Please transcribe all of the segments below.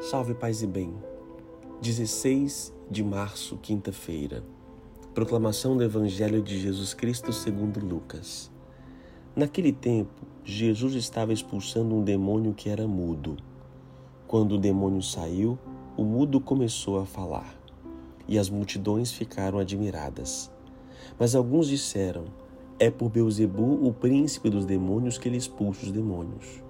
Salve paz e bem. 16 de março, quinta-feira. Proclamação do Evangelho de Jesus Cristo segundo Lucas. Naquele tempo, Jesus estava expulsando um demônio que era mudo. Quando o demônio saiu, o mudo começou a falar, e as multidões ficaram admiradas. Mas alguns disseram: É por Beuzebu, o príncipe dos demônios, que ele expulsa os demônios.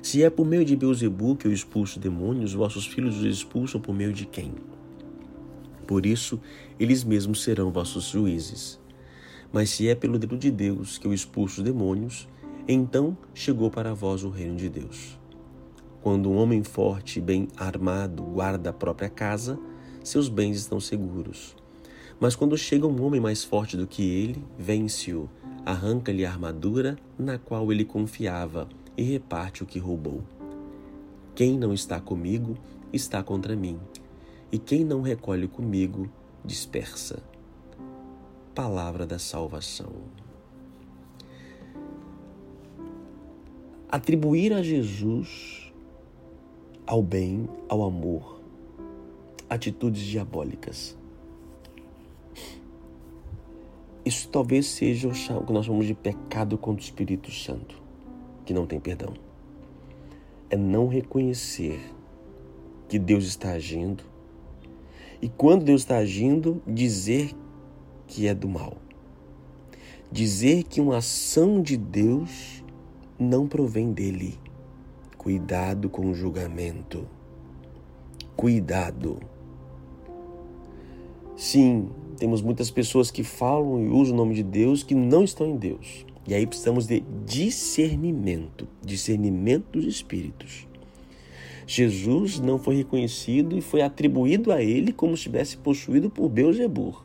Se é por meio de Beuzebu que eu expulso demônios, vossos filhos os expulsam por meio de quem? Por isso, eles mesmos serão vossos juízes. Mas se é pelo dedo de Deus que eu expulso demônios, então chegou para vós o reino de Deus. Quando um homem forte e bem armado guarda a própria casa, seus bens estão seguros. Mas quando chega um homem mais forte do que ele, vence-o, arranca-lhe a armadura na qual ele confiava e reparte o que roubou. Quem não está comigo está contra mim, e quem não recolhe comigo dispersa. Palavra da salvação. Atribuir a Jesus, ao bem, ao amor, atitudes diabólicas. Isso talvez seja o que nós chamamos de pecado contra o Espírito Santo que não tem perdão. É não reconhecer que Deus está agindo e quando Deus está agindo, dizer que é do mal. Dizer que uma ação de Deus não provém dele. Cuidado com o julgamento. Cuidado. Sim, temos muitas pessoas que falam e usam o nome de Deus que não estão em Deus. E aí precisamos de discernimento, discernimento dos espíritos. Jesus não foi reconhecido e foi atribuído a ele como se tivesse possuído por Beelzebub.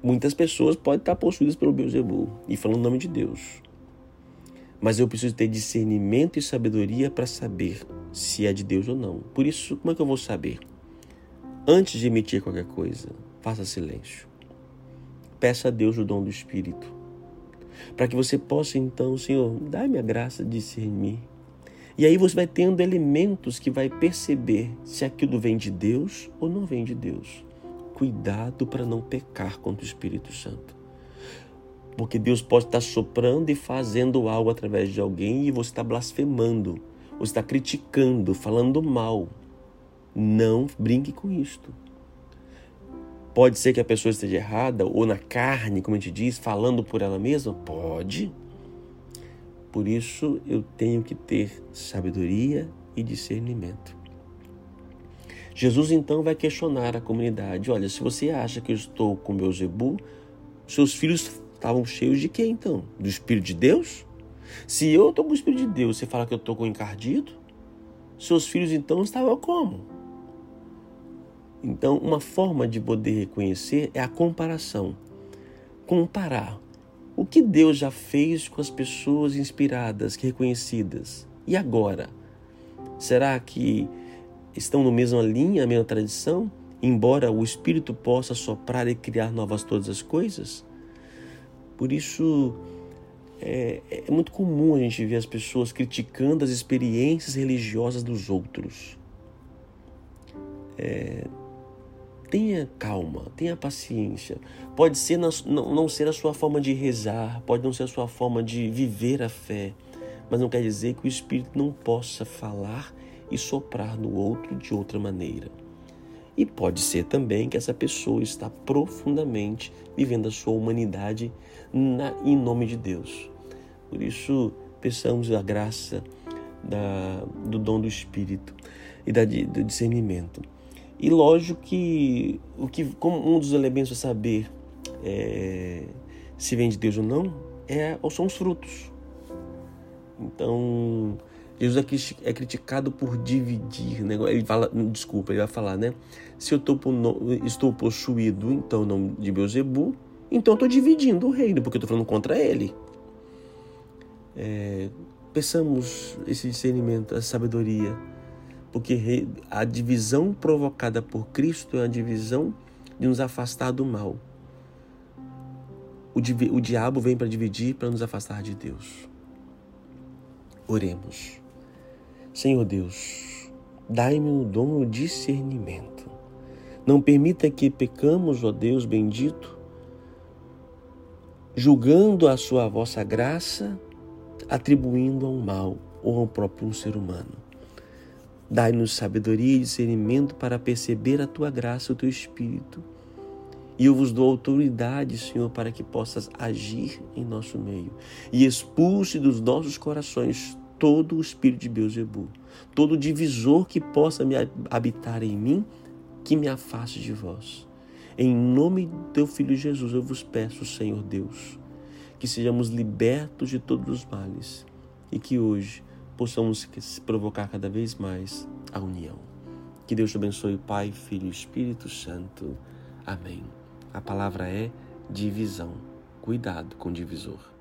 Muitas pessoas podem estar possuídas pelo Beelzebub e falando o nome de Deus. Mas eu preciso ter discernimento e sabedoria para saber se é de Deus ou não. Por isso, como é que eu vou saber? Antes de emitir qualquer coisa, faça silêncio. Peça a Deus o dom do Espírito. Para que você possa, então, Senhor, dá-me a graça de discernir. E aí você vai tendo elementos que vai perceber se aquilo vem de Deus ou não vem de Deus. Cuidado para não pecar contra o Espírito Santo. Porque Deus pode estar soprando e fazendo algo através de alguém e você está blasfemando, você está criticando, falando mal. Não brinque com isto. Pode ser que a pessoa esteja errada, ou na carne, como a gente diz, falando por ela mesma? Pode. Por isso eu tenho que ter sabedoria e discernimento. Jesus então vai questionar a comunidade: olha, se você acha que eu estou com meu Zebu, seus filhos estavam cheios de quê então? Do Espírito de Deus? Se eu estou com o Espírito de Deus, você fala que eu estou com encardido? Seus filhos então estavam como? Então, uma forma de poder reconhecer é a comparação. Comparar o que Deus já fez com as pessoas inspiradas, reconhecidas. E agora? Será que estão na mesma linha, a mesma tradição? Embora o Espírito possa soprar e criar novas todas as coisas? Por isso, é, é muito comum a gente ver as pessoas criticando as experiências religiosas dos outros. É, tenha calma, tenha paciência. Pode ser não ser a sua forma de rezar, pode não ser a sua forma de viver a fé, mas não quer dizer que o Espírito não possa falar e soprar no outro de outra maneira. E pode ser também que essa pessoa está profundamente vivendo a sua humanidade na, em nome de Deus. Por isso, peçamos a graça da, do dom do Espírito e da, do discernimento. E lógico que o que como um dos elementos a saber é, se vem de Deus ou não é são os frutos. Então Jesus é, é criticado por dividir, né? Ele fala, desculpa, ele vai falar, né? Se eu tô, estou possuído, então, não de Beuzebu, então estou dividindo o reino, porque estou falando contra ele. É, peçamos esse discernimento, essa sabedoria, porque a divisão provocada por Cristo é a divisão de nos afastar do mal. O, o diabo vem para dividir, para nos afastar de Deus. Oremos. Senhor Deus, dai-me o dom do discernimento. Não permita que pecamos, ó Deus bendito, julgando a sua vossa graça, atribuindo ao mal ou ao próprio ser humano. Dai-nos sabedoria e discernimento para perceber a tua graça, o teu espírito. E eu vos dou autoridade, Senhor, para que possas agir em nosso meio e expulse dos nossos corações todo o espírito de Beuzebu, todo divisor que possa me habitar em mim, que me afaste de vós. Em nome do teu filho Jesus, eu vos peço, Senhor Deus, que sejamos libertos de todos os males e que hoje possamos provocar cada vez mais a união. Que Deus te abençoe, Pai, Filho e Espírito Santo. Amém. A palavra é divisão. Cuidado com o divisor.